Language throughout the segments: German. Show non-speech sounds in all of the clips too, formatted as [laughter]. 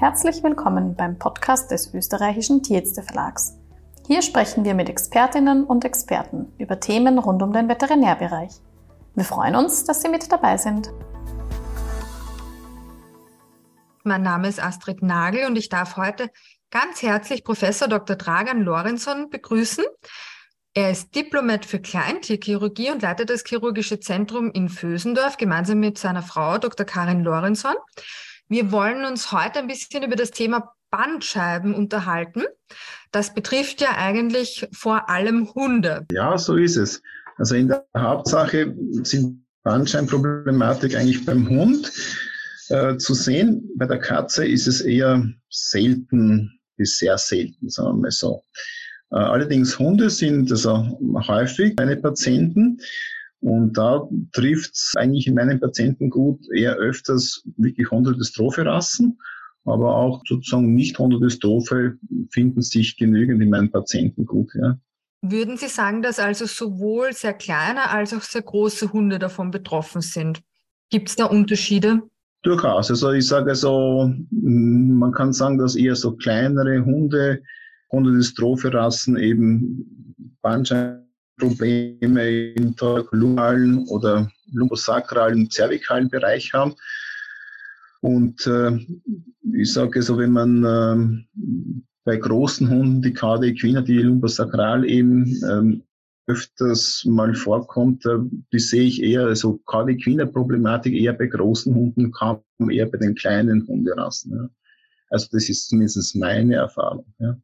Herzlich willkommen beim Podcast des österreichischen Tierärzte Verlags. Hier sprechen wir mit Expertinnen und Experten über Themen rund um den Veterinärbereich. Wir freuen uns, dass Sie mit dabei sind. Mein Name ist Astrid Nagel und ich darf heute ganz herzlich Professor Dr. Dragan Lorentzon begrüßen. Er ist Diplomat für Kleintierchirurgie und leitet das chirurgische Zentrum in Vösendorf gemeinsam mit seiner Frau Dr. Karin Lorentzon. Wir wollen uns heute ein bisschen über das Thema Bandscheiben unterhalten. Das betrifft ja eigentlich vor allem Hunde. Ja, so ist es. Also in der Hauptsache sind Bandscheibenproblematik eigentlich beim Hund äh, zu sehen. Bei der Katze ist es eher selten bis sehr selten, sagen wir mal so. Äh, allerdings Hunde sind also häufig meine Patienten. Und da trifft es eigentlich in meinen Patienten gut eher öfters wirklich Hunderdystrophe-Rassen, aber auch sozusagen nicht Hunderdystrophe finden sich genügend in meinen Patienten gut. Ja. Würden Sie sagen, dass also sowohl sehr kleine als auch sehr große Hunde davon betroffen sind? Gibt es da Unterschiede? Durchaus. Also ich sage also, man kann sagen, dass eher so kleinere Hunde, Hunderdystrophe-Rassen eben Bandscheiben Probleme im thorakolumalen oder lumbosakralen, zervikalen Bereich haben. Und äh, ich sage so, wenn man äh, bei großen Hunden die Cardia equina, die lumbosakral eben ähm, öfters mal vorkommt, äh, die sehe ich eher, also Cardia equina Problematik eher bei großen Hunden, kaum eher bei den kleinen Hunderassen. Ja. Also das ist zumindest meine Erfahrung. Ja.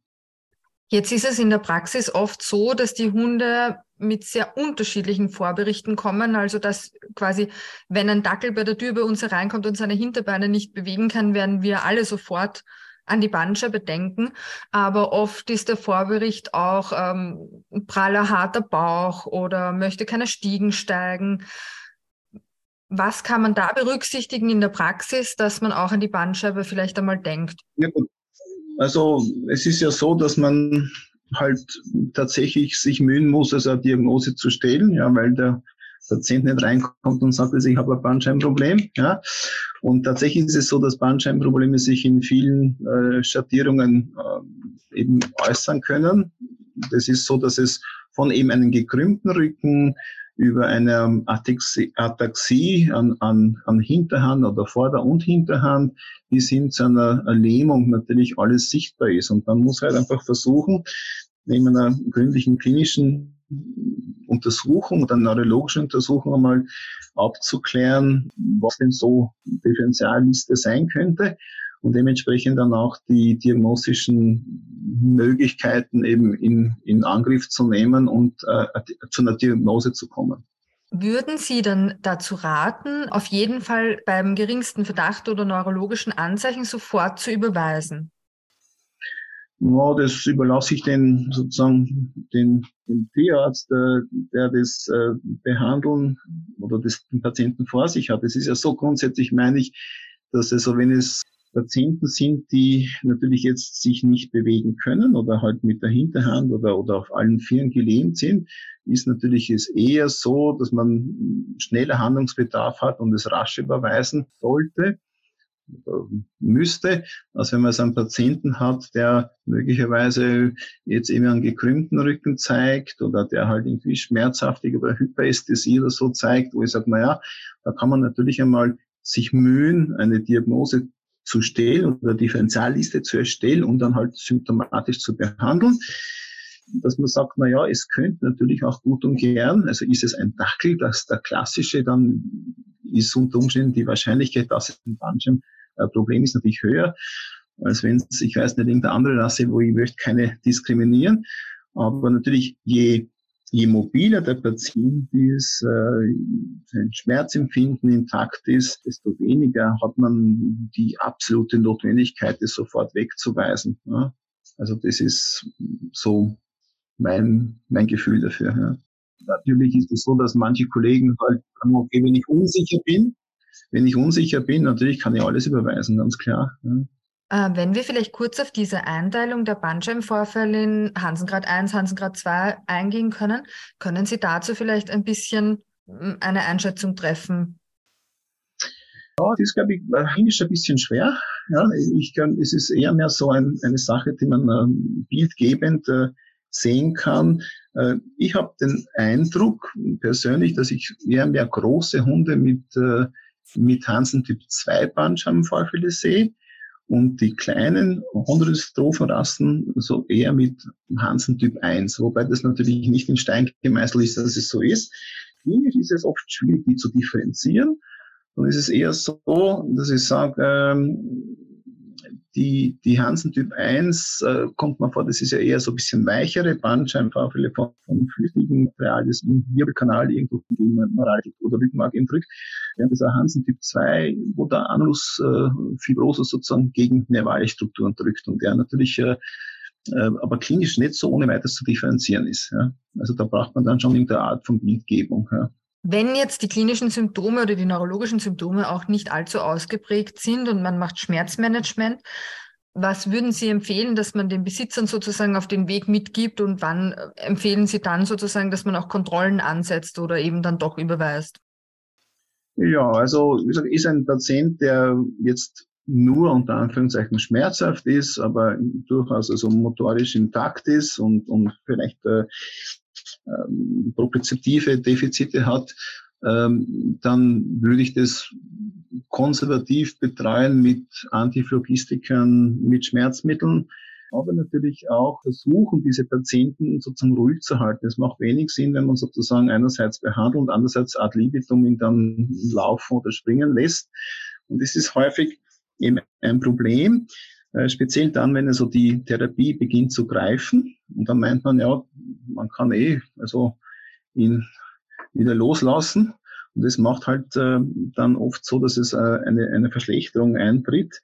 Jetzt ist es in der Praxis oft so, dass die Hunde mit sehr unterschiedlichen Vorberichten kommen. Also dass quasi, wenn ein Dackel bei der Tür bei uns hereinkommt und seine Hinterbeine nicht bewegen kann, werden wir alle sofort an die Bandscheibe denken. Aber oft ist der Vorbericht auch ähm, praller, harter Bauch oder möchte keine Stiegen steigen. Was kann man da berücksichtigen in der Praxis, dass man auch an die Bandscheibe vielleicht einmal denkt? Ja, also es ist ja so, dass man halt tatsächlich sich mühen muss, also eine Diagnose zu stellen, ja, weil der Patient nicht reinkommt und sagt, also ich habe ein Bandscheibenproblem. Ja. Und tatsächlich ist es so, dass Bandscheibenprobleme sich in vielen äh, Schattierungen äh, eben äußern können. Das ist so, dass es von eben einem gekrümmten Rücken über eine Ataxie, Ataxie an, an, an Hinterhand oder Vorder- und Hinterhand bis hin zu einer Lähmung natürlich alles sichtbar ist. Und man muss halt einfach versuchen, neben einer gründlichen klinischen Untersuchung oder neurologischen Untersuchung einmal abzuklären, was denn so Differentialliste sein könnte und dementsprechend dann auch die diagnostischen Möglichkeiten eben in, in Angriff zu nehmen und äh, zu einer Diagnose zu kommen. Würden Sie dann dazu raten, auf jeden Fall beim geringsten Verdacht oder neurologischen Anzeichen sofort zu überweisen? Ja, das überlasse ich den sozusagen den, den Tierarzt, der, der das äh, behandeln oder das, den Patienten vor sich hat. Es ist ja so grundsätzlich, meine ich, dass also wenn es Patienten sind, die natürlich jetzt sich nicht bewegen können oder halt mit der Hinterhand oder, oder auf allen Vieren gelähmt sind, ist natürlich es eher so, dass man schneller Handlungsbedarf hat und es rasch überweisen sollte müsste, als wenn man so einen Patienten hat, der möglicherweise jetzt eben einen gekrümmten Rücken zeigt oder der halt irgendwie schmerzhaftig oder Hyperästhesie oder so zeigt, wo ich sage, na ja, da kann man natürlich einmal sich mühen, eine Diagnose zu stellen oder Differentialliste zu erstellen und dann halt symptomatisch zu behandeln. Dass man sagt, na ja, es könnte natürlich auch gut und gern, also ist es ein Dackel, dass der klassische dann ist unter Umständen die Wahrscheinlichkeit, dass es ein Bandscheibenproblem ist, natürlich höher, als wenn es, ich weiß nicht, irgendeine andere Rasse, wo ich möchte keine diskriminieren. Aber natürlich, je je mobiler der Patient ist, äh, sein Schmerzempfinden intakt ist, desto weniger hat man die absolute Notwendigkeit, das sofort wegzuweisen. Also das ist so mein, mein Gefühl dafür. Ja. Natürlich ist es so, dass manche Kollegen halt sagen, okay, wenn ich unsicher bin, wenn ich unsicher bin, natürlich kann ich alles überweisen, ganz klar. Äh, wenn wir vielleicht kurz auf diese Einteilung der Bandscheibenvorfälle in Hansengrad 1, Hansengrad 2 eingehen können, können Sie dazu vielleicht ein bisschen hm, eine Einschätzung treffen? Ja, das ist, glaube ich, klinisch ein bisschen schwer. Ja, ich kann, es ist eher mehr so ein, eine Sache, die man äh, bildgebend äh, sehen kann. Äh, ich habe den Eindruck persönlich, dass ich eher mehr große Hunde mit, äh, mit Hansen Typ 2 Bandscheibenvorfälle sehe und die kleinen Hundestrophenrassen so eher mit Hansen Typ 1, wobei das natürlich nicht in Stein gemeißelt ist, dass es so ist. Klinisch ist es oft schwierig, die zu differenzieren. Und es ist eher so, dass ich sage, ähm, die, die Hansen Typ 1 äh, kommt man vor, das ist ja eher so ein bisschen weichere Bandscheibenvorfälle von, von flüssigem Material, das im Wirbelkanal irgendwo gegen Moral oder Rückenmark eben drückt. Während dieser Hansen Typ 2, wo der Anus äh, Fibrosus sozusagen gegen nervale Strukturen drückt und der natürlich äh, äh, aber klinisch nicht so ohne weiteres zu differenzieren ist. Ja. Also da braucht man dann schon irgendeine Art von Bildgebung. Ja. Wenn jetzt die klinischen Symptome oder die neurologischen Symptome auch nicht allzu ausgeprägt sind und man macht Schmerzmanagement, was würden Sie empfehlen, dass man den Besitzern sozusagen auf den Weg mitgibt und wann empfehlen Sie dann sozusagen, dass man auch Kontrollen ansetzt oder eben dann doch überweist? Ja, also wie gesagt, ist ein Patient, der jetzt nur unter Anführungszeichen schmerzhaft ist, aber durchaus also motorisch intakt ist und, und vielleicht äh, ähm, propriozeptive Defizite hat, ähm, dann würde ich das konservativ betreuen mit Antiphlogistikern, mit Schmerzmitteln, aber natürlich auch versuchen, diese Patienten sozusagen ruhig zu halten. Es macht wenig Sinn, wenn man sozusagen einerseits behandelt und andererseits ad libitum ihn dann laufen oder springen lässt. Und das ist häufig eben ein Problem. Äh, speziell dann, wenn also die Therapie beginnt zu greifen. Und dann meint man, ja, man kann eh also ihn wieder loslassen. Und das macht halt äh, dann oft so, dass es äh, eine, eine Verschlechterung eintritt,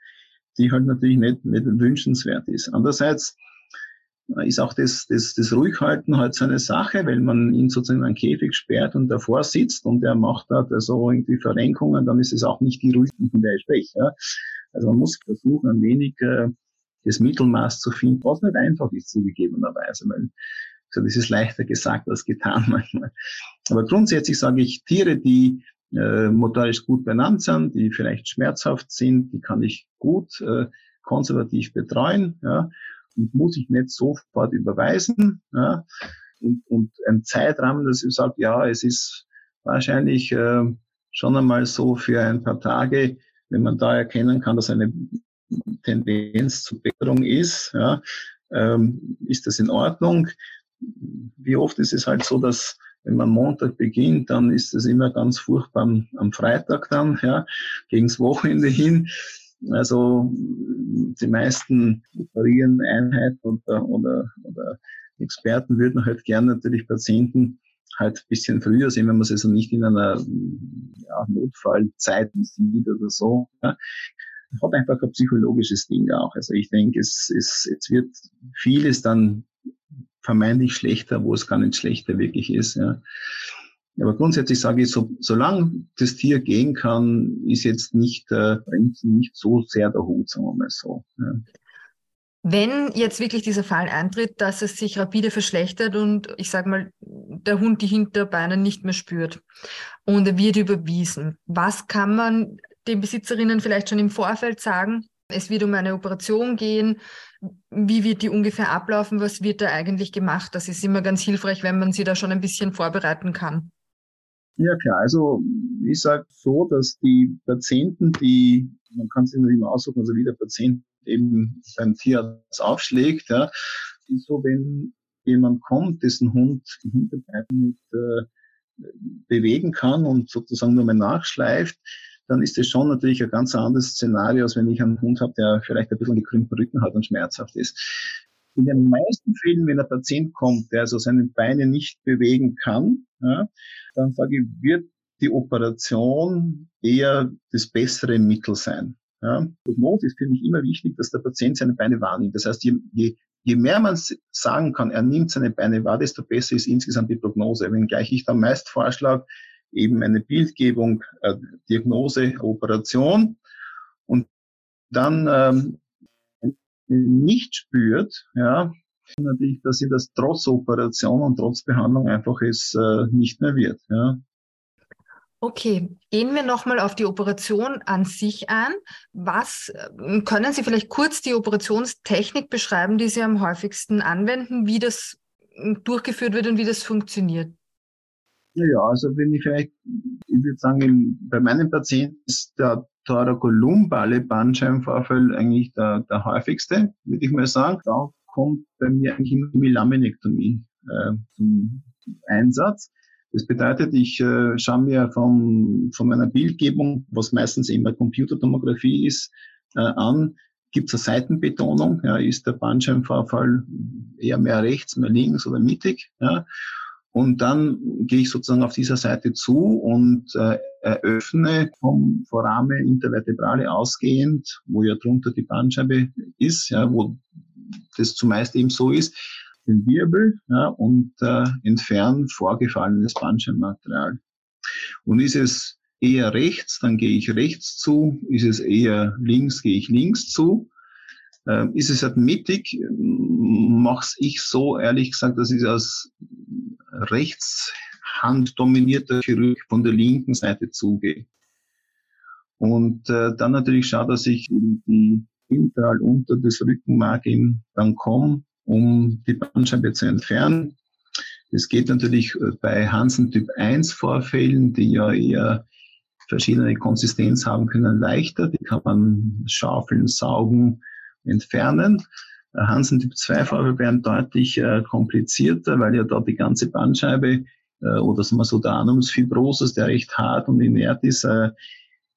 die halt natürlich nicht, nicht wünschenswert ist. Andererseits ist auch das, das, das Ruhighalten halt so eine Sache, weil man ihn sozusagen in einen Käfig sperrt und davor sitzt und er macht da also irgendwie Verrenkungen, dann ist es auch nicht die Ruhe, von der ich spreche. Ja. Also man muss versuchen, ein wenig äh, das Mittelmaß zu finden, was nicht einfach ist, zugegebenerweise, weil also das ist leichter gesagt als getan [laughs] manchmal. Aber grundsätzlich sage ich, Tiere, die äh, motorisch gut benannt sind, die vielleicht schmerzhaft sind, die kann ich gut äh, konservativ betreuen, ja, und muss ich nicht sofort überweisen, ja, und, und ein Zeitrahmen, dass ich sage, ja, es ist wahrscheinlich äh, schon einmal so für ein paar Tage, wenn man da erkennen kann, dass eine Tendenz zur Besserung ist, ja, ähm, ist das in Ordnung. Wie oft ist es halt so, dass wenn man Montag beginnt, dann ist es immer ganz furchtbar am, am Freitag dann, ja, gegens Wochenende hin. Also die meisten operieren Einheiten oder, oder, oder Experten würden halt gerne natürlich Patienten halt ein bisschen früher sehen, wenn man es also nicht in einer ja, Notfallzeit sieht oder so. Ja. Hat einfach ein psychologisches Ding auch. Also ich denke, es, es, es wird vieles dann vermeintlich schlechter, wo es gar nicht schlechter wirklich ist. Ja. Aber grundsätzlich sage ich, so, solange das Tier gehen kann, ist jetzt nicht, äh, nicht so sehr der Hut, sagen wir mal so. Ja. Wenn jetzt wirklich dieser Fall eintritt, dass es sich rapide verschlechtert und ich sage mal, der Hund die Hinterbeine nicht mehr spürt und er wird überwiesen, was kann man den Besitzerinnen vielleicht schon im Vorfeld sagen? Es wird um eine Operation gehen. Wie wird die ungefähr ablaufen? Was wird da eigentlich gemacht? Das ist immer ganz hilfreich, wenn man sie da schon ein bisschen vorbereiten kann. Ja klar, also ich sage so, dass die Patienten, die, man kann nicht immer aussuchen, also wie der Patient eben beim Tierarzt aufschlägt, ja, so, wenn jemand kommt, dessen Hund die Hinterbeine nicht äh, bewegen kann und sozusagen nur mal nachschleift, dann ist das schon natürlich ein ganz anderes Szenario, als wenn ich einen Hund habe, der vielleicht ein bisschen gekrümmten Rücken hat und schmerzhaft ist. In den meisten Fällen, wenn ein Patient kommt, der also seine Beine nicht bewegen kann, ja, dann sage ich, wird die Operation eher das bessere Mittel sein. Ja. Prognose ist für mich immer wichtig, dass der Patient seine Beine wahrnimmt. Das heißt, je, je, je mehr man sagen kann, er nimmt seine Beine wahr, desto besser ist insgesamt die Prognose. Wenngleich ich dann meist vorschlage, eben eine Bildgebung, äh, Diagnose, Operation und dann ähm, nicht spürt, ja, natürlich, dass sie das trotz Operation und trotz Behandlung einfach es äh, nicht mehr wird. Ja. Okay, gehen wir nochmal auf die Operation an sich ein. Was ähm, können Sie vielleicht kurz die Operationstechnik beschreiben, die Sie am häufigsten anwenden, wie das ähm, durchgeführt wird und wie das funktioniert? Ja, also wenn ich vielleicht, ich würde sagen, bei meinen Patienten ist der thorakolumbale Bandscheibenvorfall eigentlich der, der häufigste, würde ich mal sagen. Da kommt bei mir eigentlich immer die Laminektomie äh, zum Einsatz. Das bedeutet, ich äh, schaue mir von, von meiner Bildgebung, was meistens immer Computertomographie ist, äh, an, gibt es eine Seitenbetonung, ja, ist der Bandscheibenvorfall eher mehr rechts, mehr links oder mittig. Ja. Und dann gehe ich sozusagen auf dieser Seite zu und äh, eröffne vom Foramen intervertebrale ausgehend, wo ja drunter die Bandscheibe ist, ja, wo das zumeist eben so ist, den Wirbel ja, und äh, entfernen vorgefallenes Bandscheibenmaterial. Und ist es eher rechts, dann gehe ich rechts zu. Ist es eher links, gehe ich links zu. Äh, ist es halt mittig, mache ich so, ehrlich gesagt, dass ich als Rechtshand dominierter Chirurg von der linken Seite zugehe. Und äh, dann natürlich schaue, dass ich die Ventral unter das Rückenmark dann komme um die Bandscheibe zu entfernen. Das geht natürlich äh, bei Hansen Typ 1 Vorfällen, die ja eher verschiedene Konsistenz haben können, leichter. Die kann man schaufeln, saugen, entfernen. Äh, Hansen Typ 2 Vorfälle werden deutlich äh, komplizierter, weil ja da die ganze Bandscheibe äh, oder sagen wir so der Anus fibrosus, der recht hart und inert ist, äh,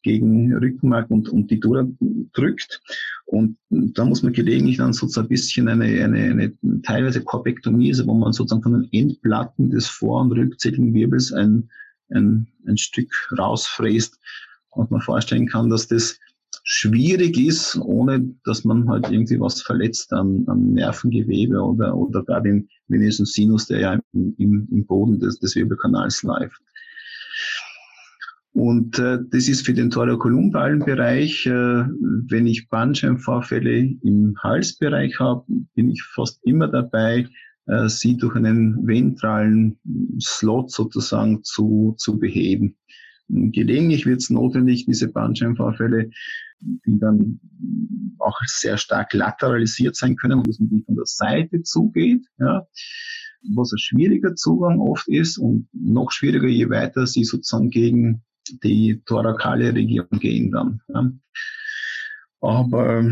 gegen Rückenmark und, und die Dura drückt. Und da muss man gelegentlich dann sozusagen ein bisschen eine, eine, eine teilweise Korpektomie, also wo man sozusagen von den Endplatten des vor- und rückzähligen Wirbels ein, ein, ein Stück rausfräst. Und man vorstellen kann, dass das schwierig ist, ohne dass man halt irgendwie was verletzt an, an Nervengewebe oder, oder gar den venösen Sinus, der ja im, im, im Boden des, des Wirbelkanals läuft. Und äh, das ist für den thorakolumbalen Bereich, äh, wenn ich Bandscheibenvorfälle im Halsbereich habe, bin ich fast immer dabei, äh, sie durch einen ventralen Slot sozusagen zu, zu beheben. Gelegentlich wird es notwendig, diese Bandscheibenvorfälle, die dann auch sehr stark lateralisiert sein können, dass man die von der Seite zugeht, ja, was ein schwieriger Zugang oft ist und noch schwieriger, je weiter sie sozusagen gegen die thorakale Region gehen dann. Ja. Aber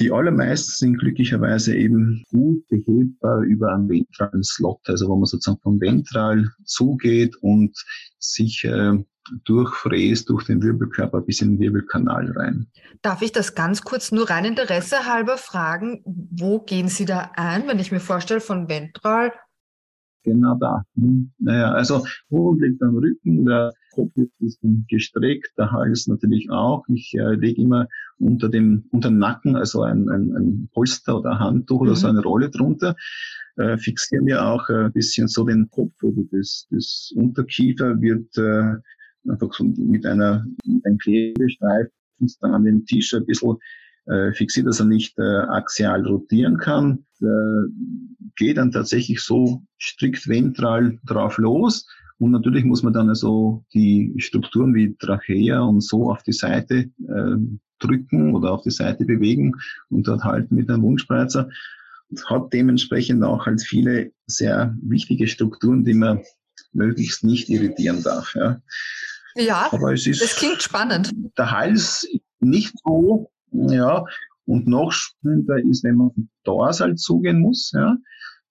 die allermeisten sind glücklicherweise eben gut behebbar über einen ventralen Slot, also wo man sozusagen vom Ventral zugeht und sich äh, durchfräst durch den Wirbelkörper bis in den Wirbelkanal rein. Darf ich das ganz kurz nur rein Interesse halber fragen? Wo gehen Sie da ein, wenn ich mir vorstelle, von ventral genau da. Hm. Naja, also wo liegt am Rücken, der Kopf ist gestreckt, der Hals natürlich auch. Ich äh, lege immer unter dem, unter dem Nacken, also ein, ein, ein Polster oder ein Handtuch mhm. oder so mhm. eine Rolle drunter. Äh, fixiere mir auch ein bisschen so den Kopf oder das, das Unterkiefer wird äh, einfach so mit einer mit einem Klebestreifen dann an den Tisch ein bisschen äh, fixiert, dass er nicht äh, axial rotieren kann. Äh, geht dann tatsächlich so strikt ventral drauf los. Und natürlich muss man dann also die Strukturen wie Trachea und so auf die Seite äh, drücken oder auf die Seite bewegen und dort halten mit einem Wundspreizer. Und hat dementsprechend auch halt viele sehr wichtige Strukturen, die man möglichst nicht irritieren darf. Ja, ja Aber es ist, das klingt spannend. Der Hals nicht so ja, und noch spannender ist, wenn man dorsal zugehen muss, ja,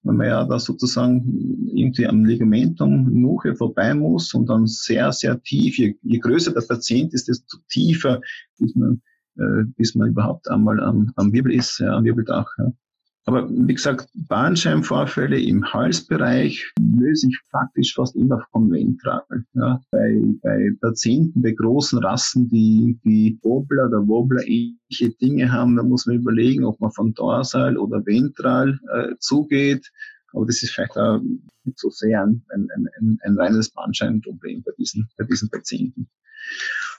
wenn man ja da sozusagen irgendwie am Ligamentum Nuche vorbei muss und dann sehr, sehr tief, je, je größer der Patient ist, desto tiefer, bis man, äh, bis man überhaupt einmal am, am Wirbel ist, ja, am Wirbeldach. Ja. Aber wie gesagt, Bahnscheibenvorfälle im Halsbereich löse ich praktisch fast immer vom Ventral. Ja. Bei, bei Patienten, bei großen Rassen, die, die Wobbler oder Wobbler ähnliche Dinge haben, da muss man überlegen, ob man von Dorsal oder Ventral äh, zugeht. Aber das ist vielleicht auch nicht so sehr ein, ein, ein, ein reines Bandscheibenproblem bei diesen, bei diesen Patienten.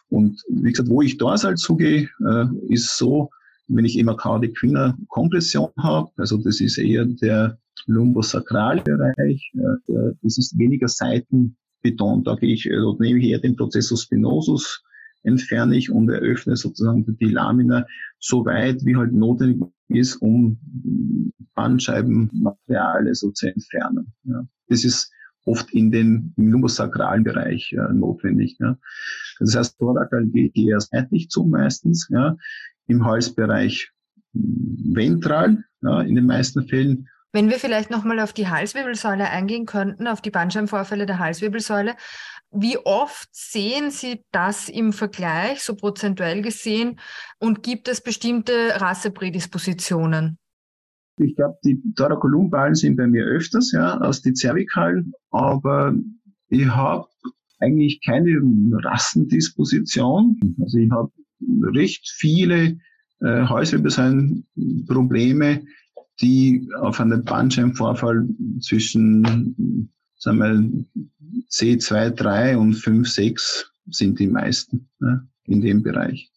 Und wie gesagt, wo ich dorsal zugehe, äh, ist so, wenn ich immer Cardiac Kompression habe, also das ist eher der Lumbosakralbereich, das ist weniger Seiten betont. Da gehe ich, dort nehme ich eher den Prozessus spinosus, entferne ich und eröffne sozusagen die Lamina so weit, wie halt notwendig ist, um Bandscheibenmaterial so zu entfernen. Ja. Das ist oft in den im lumbosakralen Bereich äh, notwendig. Ja. Das heißt, Thorakal geht eher seitlich zu meistens, ja. Im Halsbereich ventral, ja, in den meisten Fällen. Wenn wir vielleicht nochmal auf die Halswirbelsäule eingehen könnten, auf die Bandscheibenvorfälle der Halswirbelsäule, wie oft sehen Sie das im Vergleich, so prozentuell gesehen, und gibt es bestimmte Rasseprädispositionen? Ich glaube, die Thorakolumbalen sind bei mir öfters, ja, aus die Zervikalen, aber ich habe eigentlich keine Rassendisposition. Also ich habe recht viele äh, Halswirbelsäulenprobleme, die auf einen Bandscheibenvorfall zwischen sagen wir, C2, 3 und 5, 6 sind die meisten ne, in dem Bereich.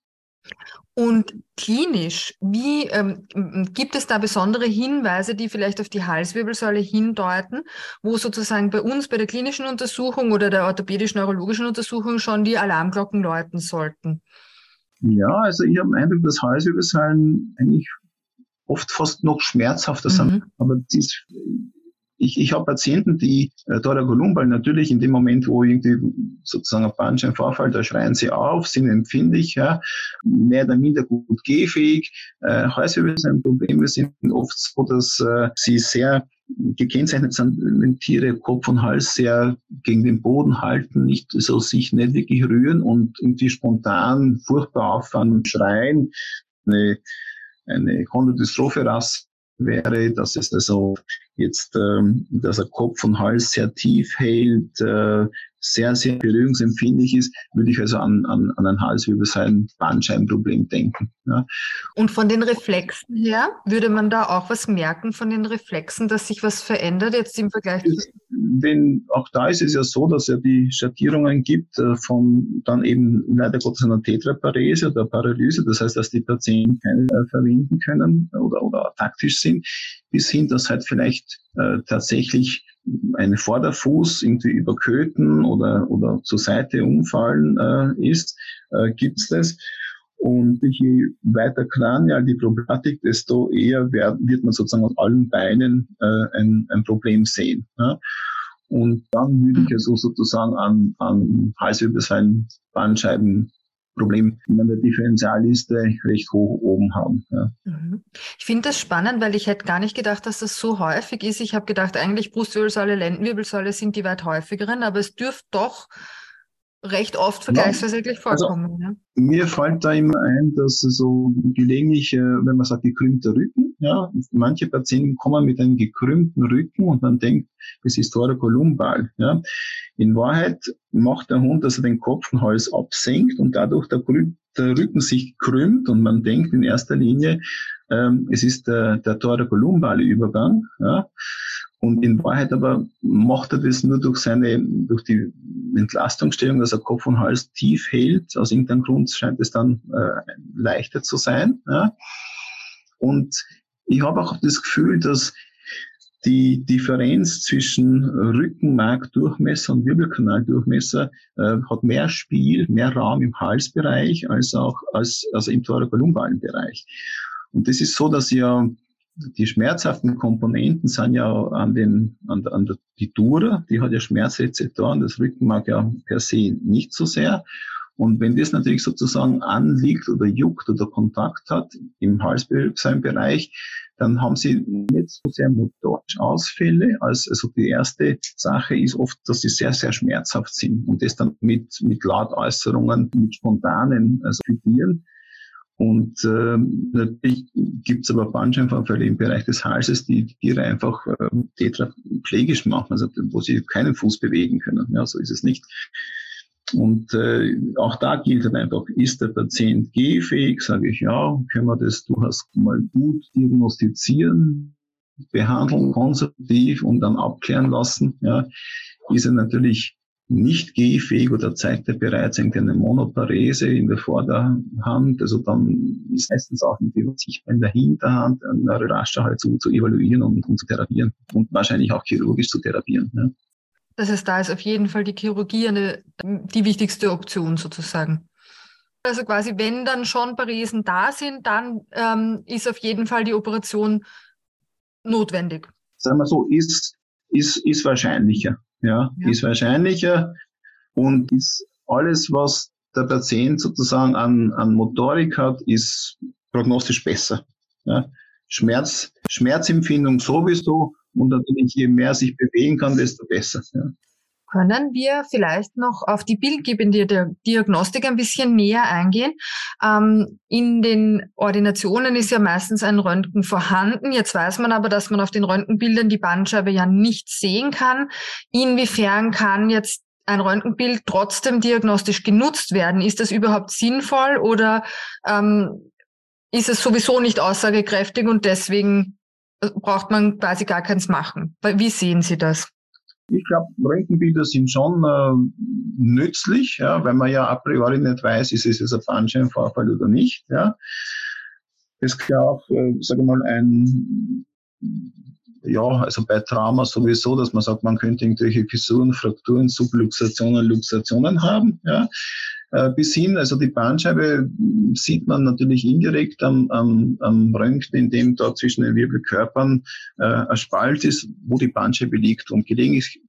Und klinisch, wie ähm, gibt es da besondere Hinweise, die vielleicht auf die Halswirbelsäule hindeuten, wo sozusagen bei uns bei der klinischen Untersuchung oder der orthopädisch-neurologischen Untersuchung schon die Alarmglocken läuten sollten? Ja, also ich habe den Eindruck, dass Halswirbelsäulen eigentlich oft fast noch schmerzhafter mhm. sind. Aber dies, ich, ich habe Patienten, die äh, Thoracolumballen natürlich in dem Moment, wo irgendwie sozusagen ein Bandscheibenvorfall, da schreien sie auf, sind empfindlich, ja, mehr oder minder gut gehfähig. Äh, Halswirbelsäulenprobleme sind oft so, dass äh, sie sehr gekennzeichnet sind, wenn Tiere Kopf und Hals sehr gegen den Boden halten, nicht so sich nicht wirklich rühren und irgendwie spontan furchtbar auffahren und schreien. Eine, eine Chondrodystrophe-Rasse wäre, dass es also jetzt, ähm, dass er Kopf und Hals sehr tief hält, äh, sehr, sehr berührungsempfindlich ist, würde ich also an, an, an ein Halswirbelsäulen Bandscheibenproblem denken. Ja. Und von den Reflexen her, würde man da auch was merken von den Reflexen, dass sich was verändert jetzt im Vergleich zu wenn, auch da ist es ja so, dass es die Schattierungen gibt äh, von dann eben leider Gottes einer Tetraparese oder Paralyse, das heißt, dass die Patienten keine äh, verwenden können oder, oder taktisch sind, bis hin, dass halt vielleicht äh, tatsächlich ein Vorderfuß irgendwie überköten oder, oder zur Seite umfallen äh, ist, äh, gibt es das. Und je weiter kranial die Problematik, desto eher wird, wird man sozusagen aus allen Beinen äh, ein, ein Problem sehen. Ja? Und dann würde ich also sozusagen an, an Halswirbelsäulen, Bandscheiben, Problem in der Differentialliste recht hoch oben haben. Ja. Mhm. Ich finde das spannend, weil ich hätte gar nicht gedacht, dass das so häufig ist. Ich habe gedacht, eigentlich Brustwirbelsäule, Lendenwirbelsäule sind die weit häufigeren, aber es dürfte doch recht oft vergleichsweise ja, vorkommen. Also, ja. Mir fällt da immer ein, dass so gelegentlich, wenn man sagt, gekrümmter Rücken, ja, manche Patienten kommen mit einem gekrümmten Rücken und man denkt, das ist Thoracolumbal, ja. In Wahrheit macht der Hund, dass er den Kopf und Hals absenkt und dadurch der, der Rücken sich krümmt und man denkt in erster Linie, ähm, es ist der, der Thoracolumbale Übergang, ja. Und in Wahrheit aber macht er das nur durch seine, durch die Entlastungsstellung, dass er Kopf und Hals tief hält. Aus irgendeinem Grund scheint es dann äh, leichter zu sein. Ja. Und ich habe auch das Gefühl, dass die Differenz zwischen Rückenmarkdurchmesser und Wirbelkanaldurchmesser äh, hat mehr Spiel, mehr Raum im Halsbereich als auch als, also im thoracolumballen Bereich. Und das ist so, dass ja die schmerzhaften Komponenten sind ja an den, an, an der, die Dura, die hat ja Schmerzrezeptoren, das Rückenmark ja per se nicht so sehr. Und wenn das natürlich sozusagen anliegt oder juckt oder Kontakt hat im Halsbereich, dann haben sie nicht so sehr motorische Ausfälle. Als, also die erste Sache ist oft, dass sie sehr, sehr schmerzhaft sind und das dann mit, mit Lautäußerungen, mit spontanen, also quittieren. Und äh, natürlich gibt es aber Bandscheibenvorfälle im Bereich des Halses, die die Tiere einfach äh, tetraplegisch machen, also wo sie keinen Fuß bewegen können. Ja, so ist es nicht. Und äh, auch da gilt dann einfach, ist der Patient gehfähig? Sage ich ja, können wir das durchaus mal gut diagnostizieren, behandeln, konservativ und dann abklären lassen. Ja, ist er natürlich nicht gehfähig oder zeigt er bereits eine Monoparese in der Vorderhand, also dann ist meistens auch mit sichtbar in der Hinterhand eine rascher halt zu, zu evaluieren und, und, zu therapieren und wahrscheinlich auch chirurgisch zu therapieren. Ja. Das heißt, da ist auf jeden Fall die Chirurgie eine, die wichtigste Option sozusagen. Also quasi, wenn dann schon Paresen da sind, dann ähm, ist auf jeden Fall die Operation notwendig. Sagen wir so, ist, ist, ist wahrscheinlicher. Ja, ja. ist wahrscheinlicher und ist alles, was der Patient sozusagen an, an Motorik hat, ist prognostisch besser. Ja. Schmerz, Schmerzempfindung sowieso und natürlich je mehr sich bewegen kann, desto besser. Ja. Können wir vielleicht noch auf die bildgebende Diagnostik ein bisschen näher eingehen? Ähm, in den Ordinationen ist ja meistens ein Röntgen vorhanden. Jetzt weiß man aber, dass man auf den Röntgenbildern die Bandscheibe ja nicht sehen kann. Inwiefern kann jetzt ein Röntgenbild trotzdem diagnostisch genutzt werden? Ist das überhaupt sinnvoll oder ähm, ist es sowieso nicht aussagekräftig und deswegen äh, braucht man quasi gar keins machen? Wie sehen Sie das? Ich glaube, Röntgenbilder sind schon äh, nützlich, ja, weil man ja a priori nicht weiß, ist es jetzt ein Bandscheibenvorfall oder nicht. Ja. Es kann auch, äh, sage mal, ein ja, also bei Trauma sowieso, dass man sagt, man könnte irgendwelche Fissuren, Frakturen, Subluxationen, Luxationen haben. Ja. Äh, bis hin, also die Bahnscheibe sieht man natürlich indirekt am, am, am Röntgen, in dem da zwischen den Wirbelkörpern äh, ein Spalt ist, wo die Bahnscheibe liegt. Und gelegentlich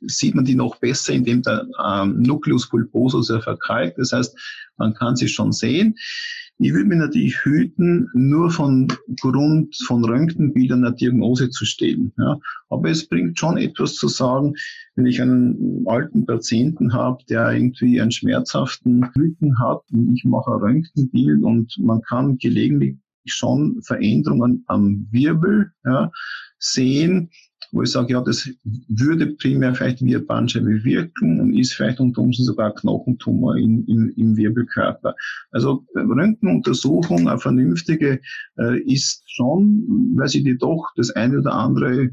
sieht man die noch besser, indem der ähm, Nucleus pulposus verkalkt. Das heißt, man kann sie schon sehen. Ich würde mich natürlich hüten, nur von Grund von Röntgenbildern eine Diagnose zu stellen. Ja. Aber es bringt schon etwas zu sagen, wenn ich einen alten Patienten habe, der irgendwie einen schmerzhaften Rücken hat und ich mache ein Röntgenbild und man kann gelegentlich schon Veränderungen am Wirbel ja, sehen, wo ich sage, ja, das würde primär vielleicht wie eine Bandscheibe wirken und ist vielleicht unter Umständen sogar Knochentumor in, in, im Wirbelkörper. Also Röntgenuntersuchung, eine vernünftige, äh, ist schon, weil sie dir doch das eine oder andere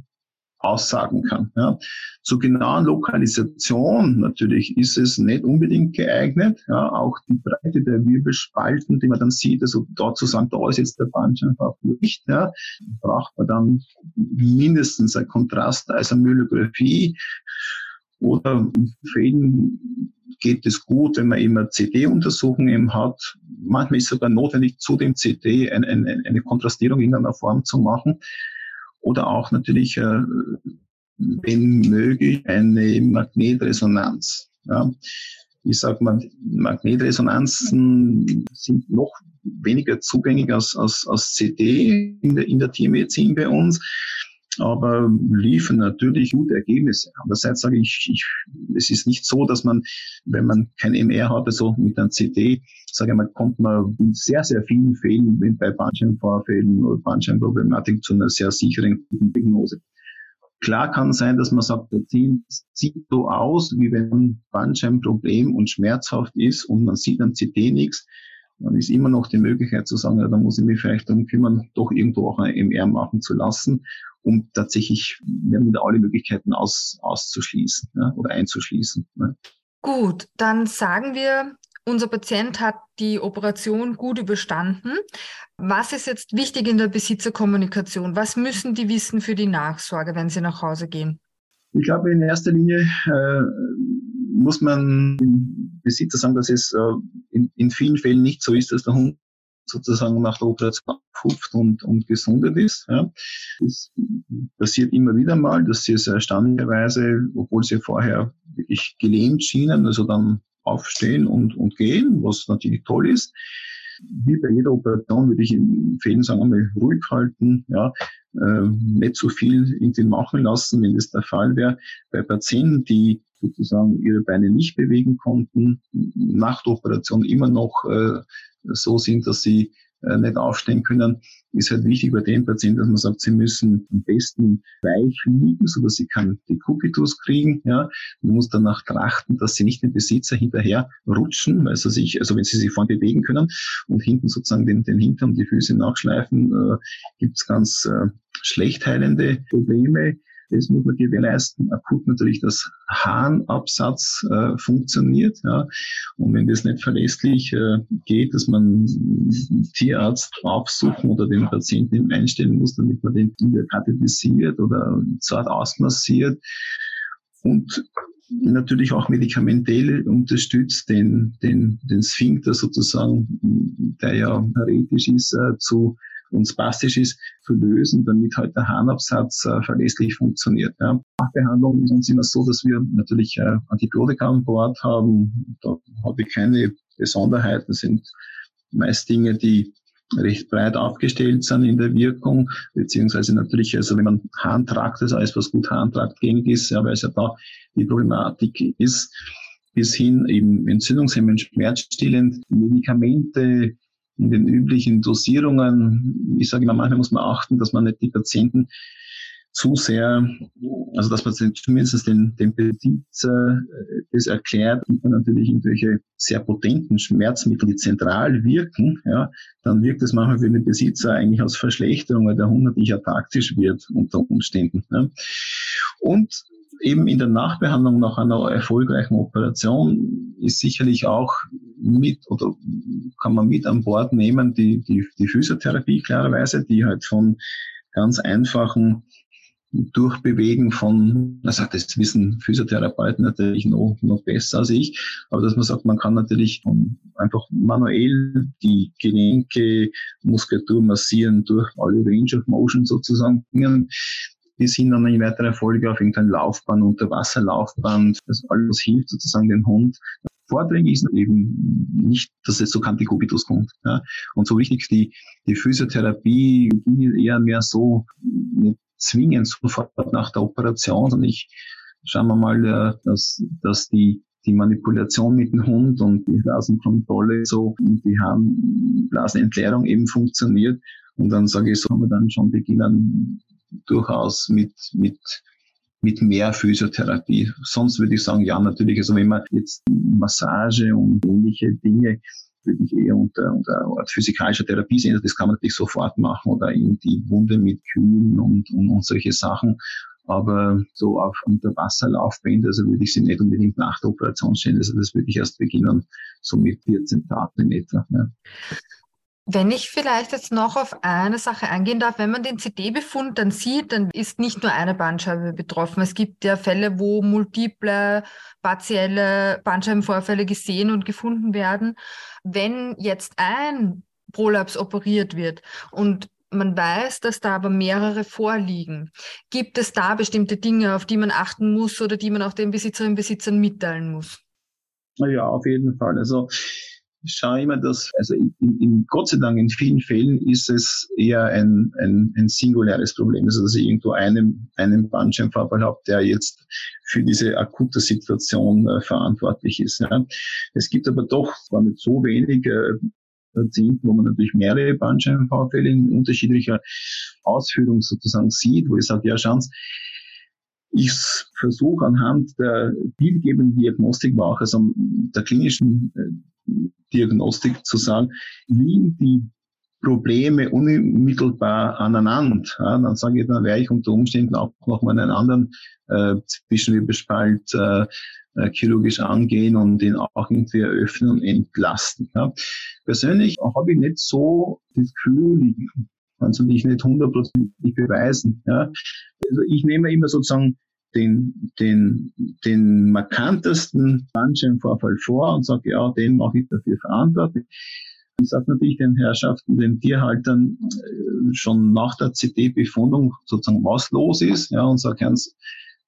aussagen kann. Ja. Zur genauen Lokalisation natürlich ist es nicht unbedingt geeignet. Ja. Auch die Breite der Wirbelspalten, die man dann sieht, also dort zu sagen, da ist jetzt der Bandscheibenvorfall nicht, ja, braucht man dann mindestens ein Kontrast, also Myelographie oder in Fällen geht es gut, wenn man immer CD-Untersuchungen hat. Manchmal ist es sogar notwendig, zu dem CD eine, eine, eine Kontrastierung in einer Form zu machen oder auch natürlich, äh, wenn möglich, eine Magnetresonanz. Ja. Ich sage mal, Magnetresonanzen sind noch weniger zugänglich als, als, als CD in der, in der Tiermedizin bei uns aber liefern natürlich gute Ergebnisse. Andererseits sage ich, ich, es ist nicht so, dass man, wenn man kein MR hat, also mit einem CD, sage ich mal, kommt man in sehr, sehr vielen Fällen, bei Bandscheibenvorfällen oder Bandscheibenproblematik zu einer sehr sicheren Diagnose. Klar kann sein, dass man sagt, der Ziel sieht so aus, wie wenn ein Bandscheibenproblem und schmerzhaft ist und man sieht am CD nichts dann ist immer noch die Möglichkeit zu sagen, ja, da muss ich mich vielleicht darum kümmern, doch irgendwo auch ein MR machen zu lassen, um tatsächlich ja, wieder alle Möglichkeiten aus, auszuschließen ja, oder einzuschließen. Ne. Gut, dann sagen wir, unser Patient hat die Operation gut überstanden. Was ist jetzt wichtig in der Besitzerkommunikation? Was müssen die wissen für die Nachsorge, wenn sie nach Hause gehen? Ich glaube, in erster Linie äh, muss man dem Besitzer sagen, dass es äh, in, in vielen Fällen nicht so ist, dass der Hund sozusagen nach der Operation abhupft und, und gesundet ist. Ja. Das passiert immer wieder mal, dass sie es erstaunlicherweise, obwohl sie vorher wirklich gelähmt schienen, also dann aufstehen und, und gehen, was natürlich toll ist. Wie bei jeder Operation würde ich empfehlen, sagen wir mal, ruhig halten, ja, äh, nicht so viel irgendwie machen lassen, wenn das der Fall wäre. Bei Patienten, die sozusagen ihre Beine nicht bewegen konnten, nach der Operation immer noch äh, so sind, dass sie äh, nicht aufstehen können, ist halt wichtig bei den Patienten, dass man sagt, sie müssen am besten weich liegen, so dass sie keinen Dekubitus kriegen. Ja. Man muss danach trachten, dass sie nicht den Besitzer hinterher rutschen, weil sie sich, also wenn sie sich vorne bewegen können und hinten sozusagen den, den Hintern und die Füße nachschleifen, äh, gibt es ganz äh, schlecht heilende Probleme. Das muss man gewährleisten. Akut natürlich, dass Harnabsatz äh, funktioniert. Ja. Und wenn das nicht verlässlich äh, geht, dass man Tierarzt aufsuchen oder den Patienten einstellen muss, damit man den wieder kathetisiert oder zart ausmassiert. und natürlich auch medikamentell unterstützt, den, den, den Sphinkter sozusagen, der ja heretisch ist, äh, zu und spastisch ist, zu lösen, damit halt der Harnabsatz äh, verlässlich funktioniert. Ja. Nachbehandlung ist uns immer so, dass wir natürlich äh, Antibiotika an Bord haben. Da habe ich keine Besonderheiten, das sind meist Dinge, die recht breit aufgestellt sind in der Wirkung, beziehungsweise natürlich, also wenn man Harntrakt, also alles, was gut Harntrakt gängig ist, ja, weil es ja da die Problematik ist, bis hin eben entzündungshemmend, schmerzstillend, Medikamente in den üblichen Dosierungen. Ich sage immer, manchmal muss man achten, dass man nicht die Patienten zu sehr, also dass man zumindest den, den Besitzer äh, das erklärt und man natürlich irgendwelche sehr potenten Schmerzmittel, die zentral wirken, ja, dann wirkt es manchmal für den Besitzer eigentlich als Verschlechterung, weil der Hund natürlich ataktisch wird unter Umständen. Ja. Und eben in der Nachbehandlung nach einer erfolgreichen Operation ist sicherlich auch mit oder kann man mit an Bord nehmen die, die, die Physiotherapie klarerweise, die halt von ganz einfachen Durchbewegen von, also das wissen Physiotherapeuten natürlich noch, noch besser als ich, aber dass man sagt, man kann natürlich einfach manuell die Gelenke, Muskulatur massieren durch alle Range of Motion sozusagen bis hin dann in weiterer Folge auf irgendein Laufband, Unterwasserlaufband, das alles hilft sozusagen den Hund Vordringen ist eben nicht, dass es so Cantikubitus kommt. Ja. Und so richtig die, die Physiotherapie ging eher mehr so, nicht zwingend sofort nach der Operation, sondern ich schauen wir mal, äh, dass, dass die, die Manipulation mit dem Hund und die Blasenkontrolle so und die Harnblasenentleerung eben funktioniert. Und dann sage ich, so haben wir dann schon beginnen durchaus mit, mit, mit mehr Physiotherapie. Sonst würde ich sagen, ja, natürlich, also wenn man jetzt Massage und ähnliche Dinge würde ich eher unter, unter physikalischer Therapie sehen. Das kann man natürlich sofort machen oder in die Wunde mit Kühlen und, und, und solche Sachen. Aber so auf unter Wasserlaufbände, also würde ich sie nicht unbedingt nach der Operation stellen. Also das würde ich erst beginnen, so mit 14 Tagen in etwa. Ja. Wenn ich vielleicht jetzt noch auf eine Sache eingehen darf, wenn man den CD-Befund dann sieht, dann ist nicht nur eine Bandscheibe betroffen. Es gibt ja Fälle, wo multiple partielle Bandscheibenvorfälle gesehen und gefunden werden. Wenn jetzt ein Prolaps operiert wird und man weiß, dass da aber mehrere vorliegen. Gibt es da bestimmte Dinge, auf die man achten muss oder die man auch den Besitzerinnen und Besitzern mitteilen muss? Ja, auf jeden Fall. Also ich schaue immer, dass, also in, in, Gott sei Dank in vielen Fällen ist es eher ein, ein, ein singuläres Problem. Also, dass ich irgendwo einen, einen Bandscheibenvorfall habe, der jetzt für diese akute Situation äh, verantwortlich ist. Ja. Es gibt aber doch gar nicht so wenige äh, Patienten, wo man natürlich mehrere Bandscheibenvorfälle in unterschiedlicher Ausführung sozusagen sieht, wo ich sage, ja, schauen Sie, ich versuche anhand der bildgebenden Diagnostik, war auch also der klinischen äh, Diagnostik zu sagen, liegen die Probleme unmittelbar aneinander. Ja, dann sage ich, dann werde ich unter Umständen auch noch mal einen anderen äh, Zwischenwirbelspalt äh, äh, chirurgisch angehen und den auch irgendwie eröffnen und entlasten. Ja. Persönlich habe ich nicht so das Gefühl, ich kann es natürlich nicht hundertprozentig beweisen. Ja. Also ich nehme immer sozusagen den, den, den markantesten Bandscheibenvorfall vor und sage, ja, den mache ich dafür verantwortlich. Ich sage natürlich den Herrschaften, den Tierhaltern äh, schon nach der CD-Befundung sozusagen was los ist, ja, und sage,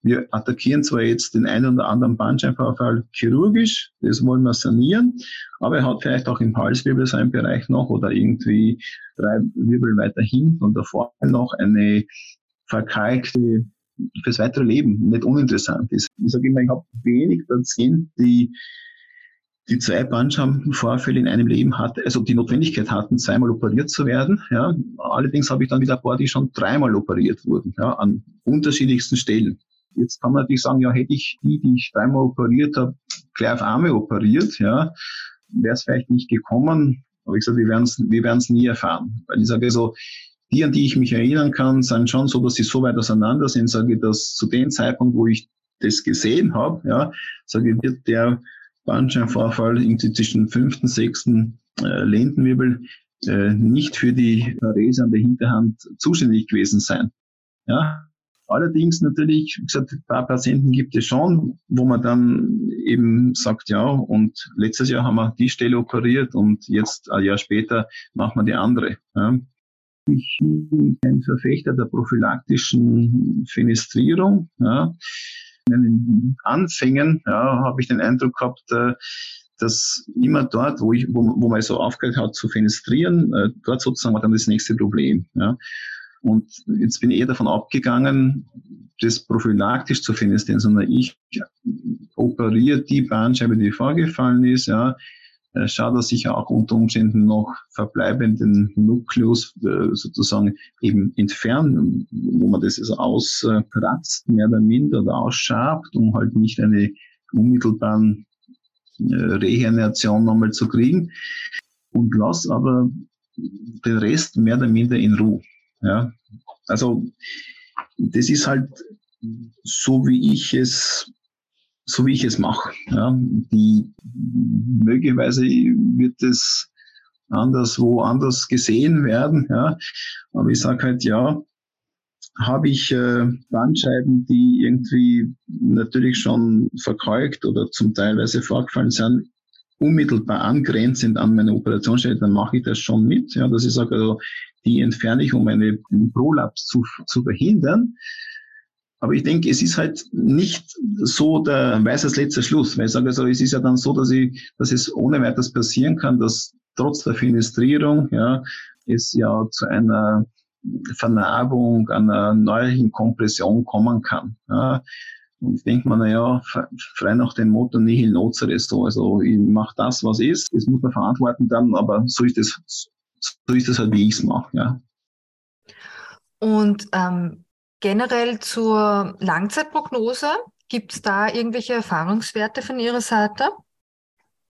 wir attackieren zwar jetzt den einen oder anderen Bandscheibenvorfall chirurgisch, das wollen wir sanieren, aber er hat vielleicht auch im Halswirbel seinen Bereich noch oder irgendwie drei Wirbel weiter hinten und davor noch eine verkalkte fürs weitere Leben nicht uninteressant ist. Ich sage immer, ich habe wenig Patienten, die die zwei Bandscheibenvorfälle in einem Leben hatte, also die Notwendigkeit hatten, zweimal operiert zu werden. Ja. Allerdings habe ich dann wieder ein paar, die schon dreimal operiert wurden, ja, an unterschiedlichsten Stellen. Jetzt kann man natürlich sagen, ja, hätte ich die, die ich dreimal operiert habe, gleich auf Arme operiert, ja, wäre es vielleicht nicht gekommen. Aber ich sage, wir werden es wir werden's nie erfahren. Weil ich sage so, die, an die ich mich erinnern kann, sind schon so, dass sie so weit auseinander sind, sage ich, dass zu dem Zeitpunkt, wo ich das gesehen habe, ja, sage ich, wird der Bandscheibenvorfall irgendwie zwischen fünften, sechsten äh, Lendenwirbel äh, nicht für die Parese an der Hinterhand zuständig gewesen sein. Ja, Allerdings natürlich, wie gesagt, ein paar Patienten gibt es schon, wo man dann eben sagt, ja, und letztes Jahr haben wir die Stelle operiert und jetzt ein Jahr später machen wir die andere. Ja. Ich bin kein Verfechter der prophylaktischen Fenestrierung. Ja. In den Anfängen ja, habe ich den Eindruck gehabt, äh, dass immer dort, wo, ich, wo, wo man so aufgehört hat zu fenestrieren, äh, dort sozusagen war dann das nächste Problem. Ja. Und jetzt bin ich eher davon abgegangen, das prophylaktisch zu fenestrieren, sondern ich operiere die Bandscheibe, die vorgefallen ist, ja, äh, schaue, dass ich auch unter Umständen noch verbleibenden Nukleus äh, sozusagen eben entfernen, wo man das also auskratzt, mehr oder minder oder ausschabt, um halt nicht eine unmittelbaren äh, Regeneration nochmal zu kriegen und lass aber den Rest mehr oder minder in Ruhe. Ja, also das ist halt so, wie ich es so wie ich es mache. Ja, die möglicherweise wird es anderswo anders gesehen werden. Ja, aber ich sage halt ja, habe ich äh, Bandscheiben, die irgendwie natürlich schon verkalkt oder zum Teilweise vorgefallen sind, unmittelbar angrenzend an meine Operationsstelle, dann mache ich das schon mit. Ja, dass ich sage, also, die entferne ich, um eine, einen Prolaps zu, zu verhindern. Aber ich denke, es ist halt nicht so der weißes letzter Schluss. Weil ich sage, also, es ist ja dann so, dass ich, dass es ohne weiteres passieren kann, dass trotz der Fenestrierung, ja, es ja zu einer Vernarbung, einer neuen Kompression kommen kann. Ja. Und ich denke mir, naja, frei nach dem Motto nihil nocere so. Also ich mache das, was ist. Das muss man verantworten dann, aber so ist es, so ist es halt, wie ich es mache. Ja. Und ähm, generell zur Langzeitprognose, gibt es da irgendwelche Erfahrungswerte von Ihrer Seite?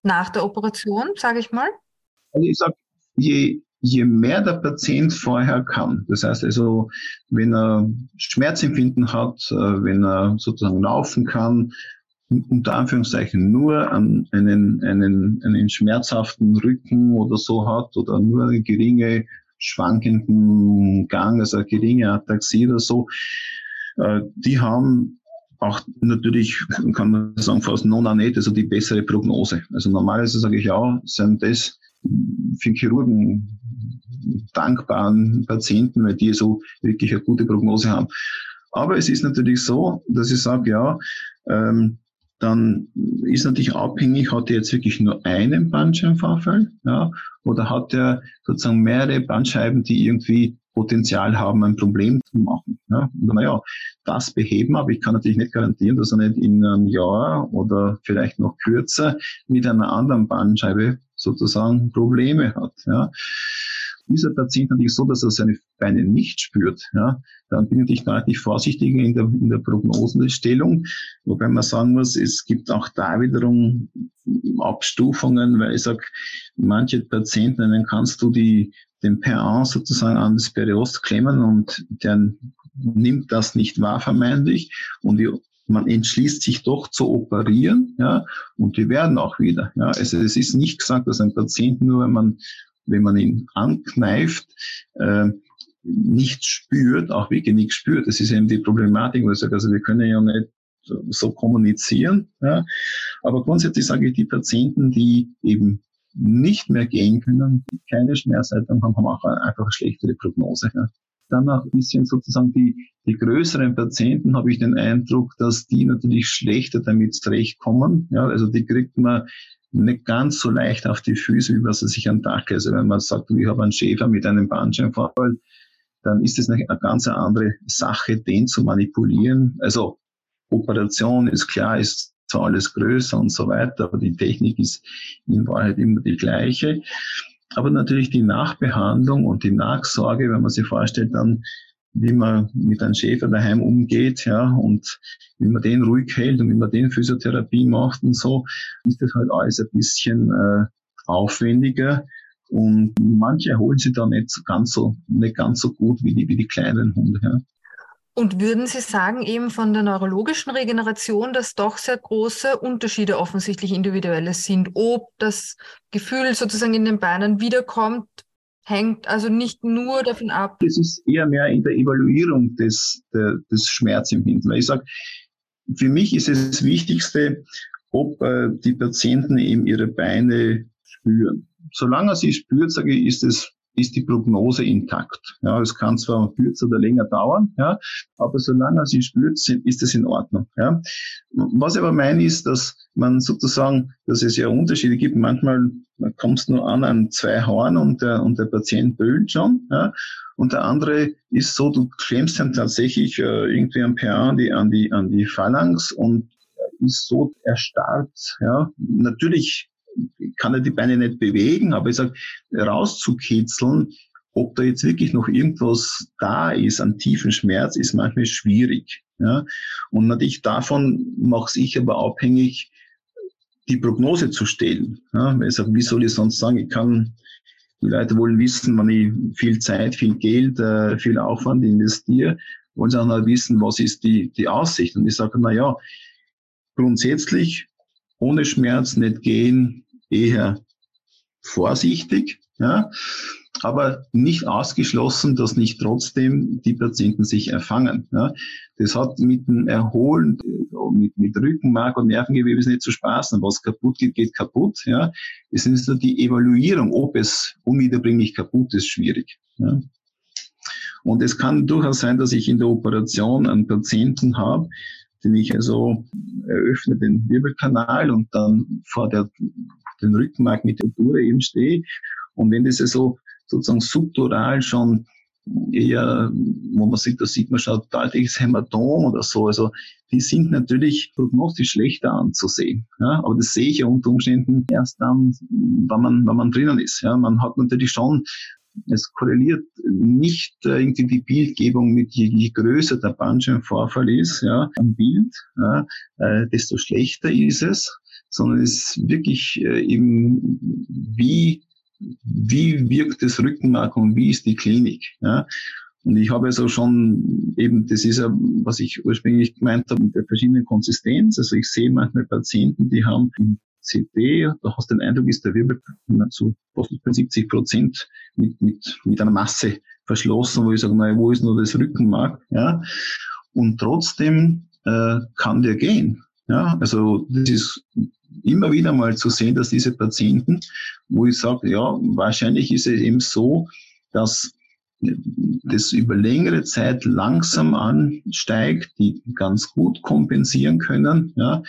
Nach der Operation, sage ich mal? Also ich sage, je je mehr der Patient vorher kann, das heißt also, wenn er Schmerzempfinden hat, äh, wenn er sozusagen laufen kann, unter Anführungszeichen nur einen, einen, einen schmerzhaften Rücken oder so hat oder nur eine geringe schwankenden Gang, also geringe Ataxie oder so, äh, die haben auch natürlich, kann man sagen, fast non-anet, also die bessere Prognose. Also normalerweise sage ich ja, sind das für Chirurgen dankbaren Patienten, weil die so wirklich eine gute Prognose haben. Aber es ist natürlich so, dass ich sage, ja, ähm, dann ist natürlich abhängig, hat er jetzt wirklich nur einen Bandscheibenvorfall, ja, oder hat er sozusagen mehrere Bandscheiben, die irgendwie Potenzial haben, ein Problem zu machen. Ja. Und naja, das beheben, aber ich kann natürlich nicht garantieren, dass er nicht in einem Jahr oder vielleicht noch kürzer mit einer anderen Bandscheibe sozusagen Probleme hat. Ja dieser Patient natürlich so, dass er seine Beine nicht spürt, ja, dann bin ich deutlich vorsichtiger in der, in der Prognosenstellung. Wobei man sagen muss, es gibt auch da wiederum Abstufungen, weil ich sage, manche Patienten, denen kannst du die, den PA sozusagen an das Periost klemmen und der nimmt das nicht wahr vermeintlich und die, man entschließt sich doch zu operieren, ja, und die werden auch wieder, ja. Also es ist nicht gesagt, dass ein Patient nur, wenn man wenn man ihn ankneift, äh, nicht spürt, auch wirklich nicht spürt. Das ist eben die Problematik, wo ich sage, also wir können ja nicht so kommunizieren. Ja. Aber grundsätzlich sage ich, die Patienten, die eben nicht mehr gehen können, die keine Schmerzhaltung haben, haben auch einfach eine schlechtere Prognose. Ja. Dann auch ein bisschen sozusagen die, die größeren Patienten habe ich den Eindruck, dass die natürlich schlechter damit zurechtkommen. Ja, also die kriegt man nicht ganz so leicht auf die Füße, wie man sie sich an Tag. Also wenn man sagt, ich habe einen Schäfer mit einem Bandscheibenvorfall, dann ist es eine ganz andere Sache, den zu manipulieren. Also Operation ist klar, ist zwar alles größer und so weiter, aber die Technik ist in Wahrheit immer die gleiche. Aber natürlich die Nachbehandlung und die Nachsorge, wenn man sich vorstellt, dann wie man mit einem Schäfer daheim umgeht, ja, und wie man den ruhig hält und wie man den Physiotherapie macht und so, ist das halt alles ein bisschen äh, aufwendiger. Und manche erholen sich da nicht ganz so, nicht ganz so gut wie die, wie die kleinen Hunde, ja. Und würden Sie sagen, eben von der neurologischen Regeneration, dass doch sehr große Unterschiede offensichtlich individuelle sind, ob das Gefühl sozusagen in den Beinen wiederkommt hängt also nicht nur davon ab. Es ist eher mehr in der Evaluierung des, der, des Schmerzempfindens. Weil ich sage, für mich ist es das Wichtigste, ob äh, die Patienten eben ihre Beine spüren. Solange sie spürt, sage ich, ist es ist die Prognose intakt. Ja, es kann zwar kürzer oder länger dauern, ja, aber solange sie spürt, ist es in Ordnung. Ja. Was ich aber meine ist, dass man sozusagen, dass es ja Unterschiede gibt. Manchmal kommst du nur an an zwei Haaren und der, und der Patient brüllt schon. Ja. Und der andere ist so, du klemmst dann tatsächlich äh, irgendwie ein PA an die, an die, an die Phalanx und ist so erstarrt. Ja. Natürlich kann er die Beine nicht bewegen, aber ich sage, rauszukitzeln, ob da jetzt wirklich noch irgendwas da ist an tiefen Schmerz, ist manchmal schwierig. Ja? Und natürlich davon mache ich aber abhängig, die Prognose zu stellen. Ja? Weil ich sage, wie soll ich sonst sagen, ich kann, die Leute wollen wissen, wenn ich viel Zeit, viel Geld, äh, viel Aufwand investiere, wollen sie auch noch wissen, was ist die, die Aussicht. Und ich sage, na ja, grundsätzlich ohne Schmerz nicht gehen, eher vorsichtig, ja, aber nicht ausgeschlossen, dass nicht trotzdem die Patienten sich erfangen. Ja. Das hat mit dem Erholen, mit, mit Rückenmark und Nervengewebe nicht zu spaßen. Was kaputt geht, geht kaputt. Ja. Es ist nur die Evaluierung, ob es unwiederbringlich kaputt ist, schwierig. Ja. Und es kann durchaus sein, dass ich in der Operation einen Patienten habe, den ich also eröffne den Wirbelkanal und dann vor der den Rückenmark mit der Dure eben stehe. Und wenn das so sozusagen subdural schon eher, wo man sieht, da sieht man schon deutliches Hämatom oder so. Also die sind natürlich prognostisch schlechter anzusehen. Ja? Aber das sehe ich ja unter Umständen erst dann, wenn man, wenn man drinnen ist. Ja? Man hat natürlich schon, es korreliert nicht äh, irgendwie die Bildgebung mit je, je größer der Bandscheibenvorfall ist ja, am Bild, ja, äh, desto schlechter ist es sondern es ist wirklich äh, eben, wie, wie wirkt das Rückenmark und wie ist die Klinik. Ja? Und ich habe also schon eben, das ist ja, was ich ursprünglich gemeint habe, mit der verschiedenen Konsistenz. Also ich sehe manchmal Patienten, die haben im CD, da hast du den Eindruck, ist der Wirbel zu fast 70 Prozent mit, mit, mit einer Masse verschlossen, wo ich sage, naja, wo ist nur das Rückenmark? Ja? Und trotzdem äh, kann der gehen. Ja, also das ist immer wieder mal zu sehen, dass diese Patienten, wo ich sage, ja, wahrscheinlich ist es eben so, dass das über längere Zeit langsam ansteigt, die ganz gut kompensieren können. Ja.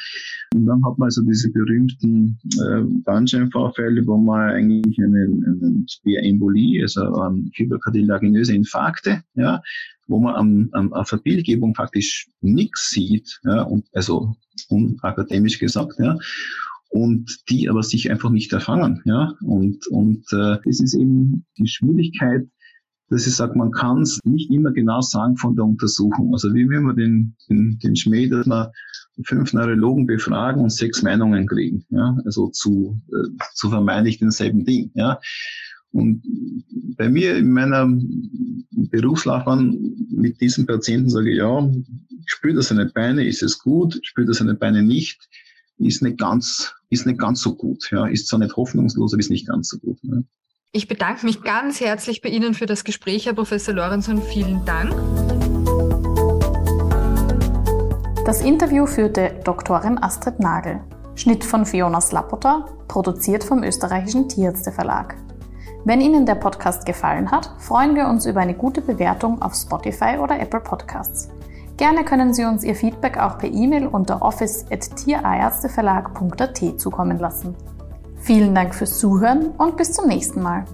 Und dann hat man also diese berühmten äh, Bandscheibenvorfälle, wo man eigentlich einen, einen Speerembolie, also eine hyperkardiolaginöse Infarkte, ja, wo man am, am, auf der Bildgebung faktisch nichts sieht, ja, und, also unakademisch gesagt, ja, und die aber sich einfach nicht erfangen, ja, und und äh, das ist eben die Schwierigkeit, dass ich sage, man kann es nicht immer genau sagen von der Untersuchung. Also wie will man den, den, den Schmäh, dass wir fünf Neurologen befragen und sechs Meinungen kriegen, ja, also zu, äh, zu vermeintlich denselben Ding, ja. Und bei mir in meiner Berufslaufbahn mit diesen Patienten sage ich, ja, spürt er seine Beine, ist es gut, spürt er seine Beine nicht, ist nicht ganz, ist nicht ganz so gut, ja, ist zwar nicht hoffnungslos, aber ist nicht ganz so gut. Ne? Ich bedanke mich ganz herzlich bei Ihnen für das Gespräch, Herr Professor Lorenzen. Vielen Dank. Das Interview führte Doktorin Astrid Nagel. Schnitt von Fiona Slapota, produziert vom österreichischen Tierärzte Verlag. Wenn Ihnen der Podcast gefallen hat, freuen wir uns über eine gute Bewertung auf Spotify oder Apple Podcasts. Gerne können Sie uns Ihr Feedback auch per E-Mail unter office.tierärzteverlag.at zukommen lassen. Vielen Dank fürs Zuhören und bis zum nächsten Mal.